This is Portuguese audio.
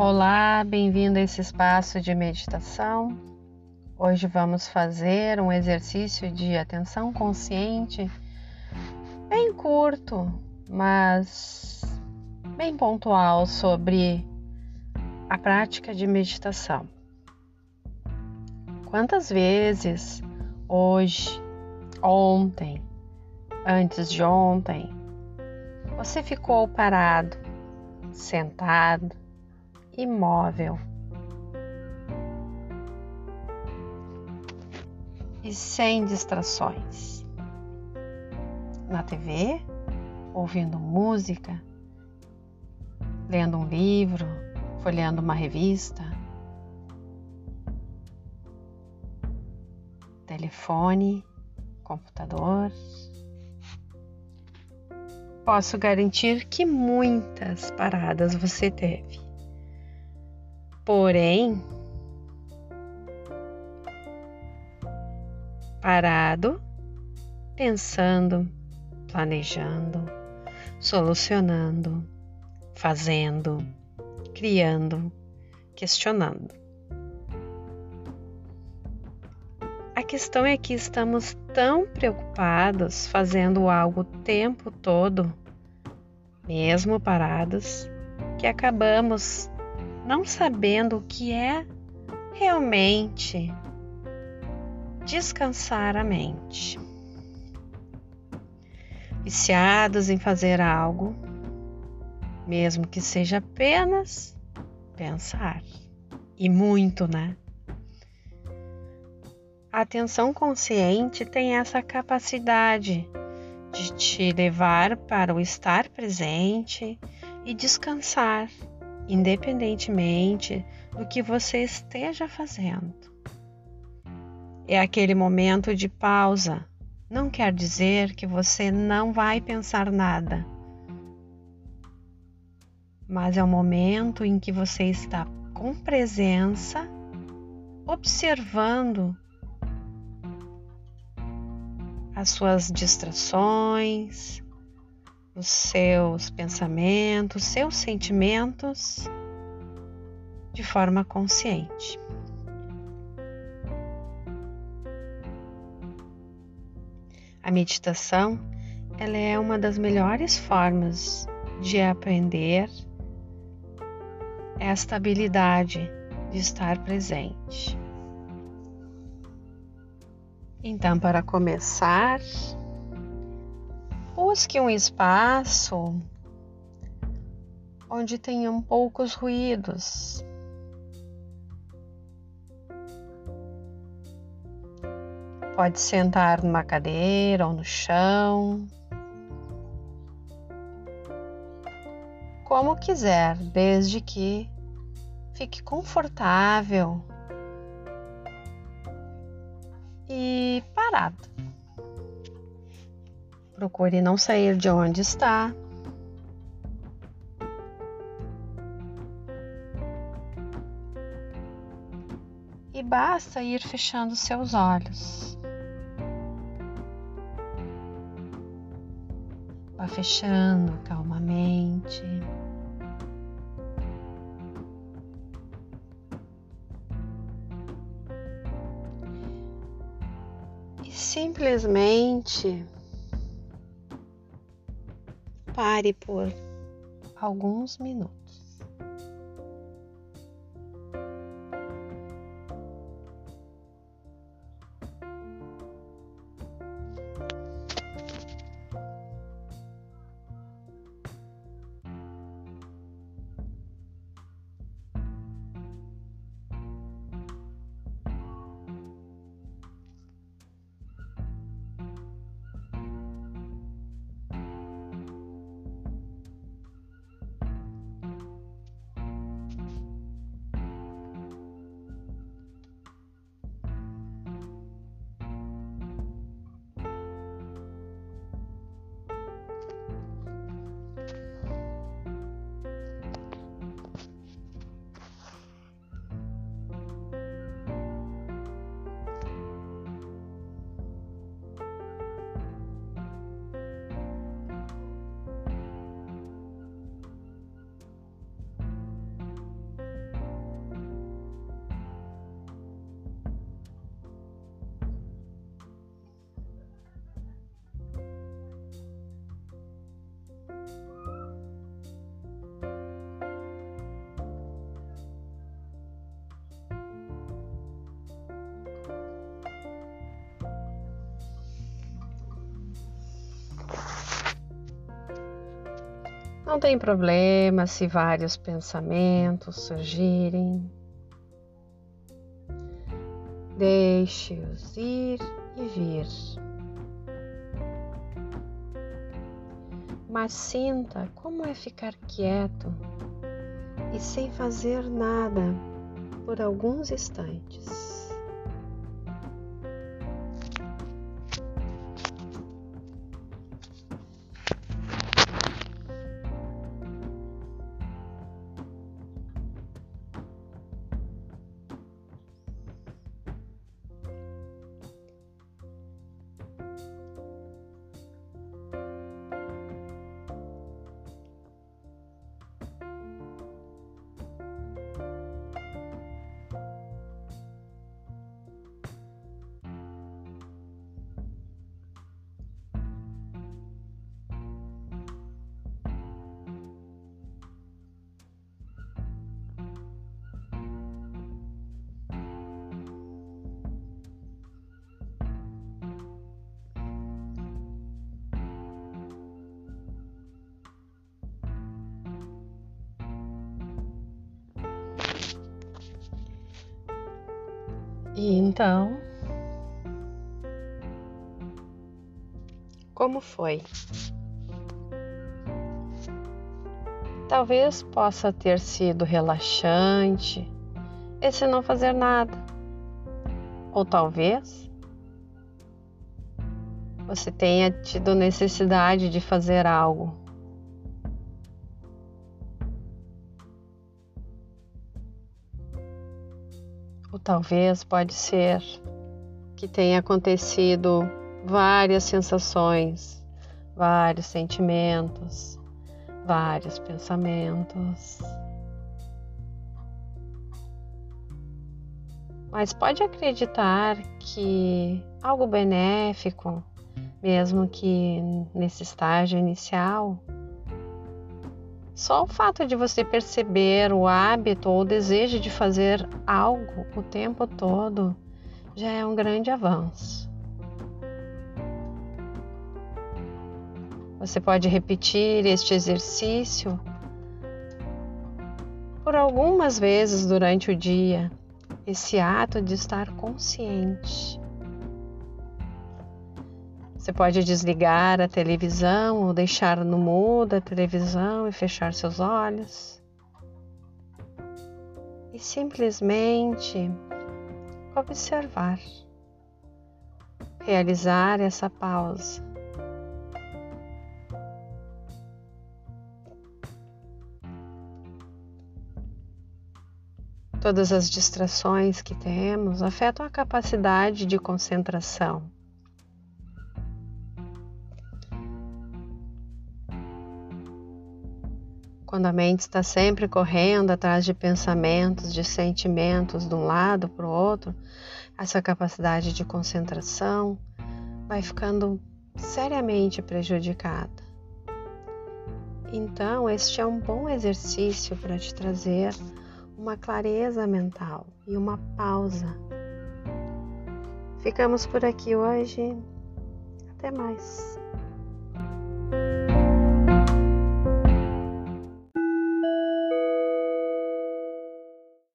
Olá, bem-vindo a esse espaço de meditação. Hoje vamos fazer um exercício de atenção consciente bem curto, mas bem pontual sobre a prática de meditação. Quantas vezes hoje, ontem, antes de ontem, você ficou parado, sentado, imóvel e sem distrações. Na TV, ouvindo música, lendo um livro, folheando uma revista, telefone, computador. Posso garantir que muitas paradas você teve. Porém, parado, pensando, planejando, solucionando, fazendo, criando, questionando. A questão é que estamos tão preocupados fazendo algo o tempo todo, mesmo parados, que acabamos não sabendo o que é realmente descansar a mente. Viciados em fazer algo, mesmo que seja apenas pensar. E muito, né? A atenção consciente tem essa capacidade de te levar para o estar presente e descansar independentemente do que você esteja fazendo. É aquele momento de pausa. Não quer dizer que você não vai pensar nada, mas é o momento em que você está com presença, observando as suas distrações, os seus pensamentos, seus sentimentos de forma consciente. A meditação ela é uma das melhores formas de aprender esta habilidade de estar presente. Então, para começar, Busque um espaço onde tenham poucos ruídos. Pode sentar numa cadeira ou no chão. Como quiser, desde que fique confortável e parado. Procure não sair de onde está. E basta ir fechando seus olhos. Vá fechando calmamente. Simplesmente Pare por alguns minutos. Não tem problema se vários pensamentos surgirem. Deixe-os ir e vir. Mas sinta como é ficar quieto e sem fazer nada por alguns instantes. E então, como foi? Talvez possa ter sido relaxante esse não fazer nada. Ou talvez você tenha tido necessidade de fazer algo Ou talvez pode ser que tenha acontecido várias sensações, vários sentimentos, vários pensamentos. Mas pode acreditar que algo benéfico, mesmo que nesse estágio inicial, só o fato de você perceber o hábito ou o desejo de fazer algo o tempo todo já é um grande avanço. Você pode repetir este exercício por algumas vezes durante o dia, esse ato de estar consciente você pode desligar a televisão ou deixar no mudo a televisão e fechar seus olhos. E simplesmente observar, realizar essa pausa. Todas as distrações que temos afetam a capacidade de concentração. Quando a mente está sempre correndo atrás de pensamentos, de sentimentos de um lado para o outro, essa capacidade de concentração vai ficando seriamente prejudicada. Então, este é um bom exercício para te trazer uma clareza mental e uma pausa. Ficamos por aqui hoje. Até mais.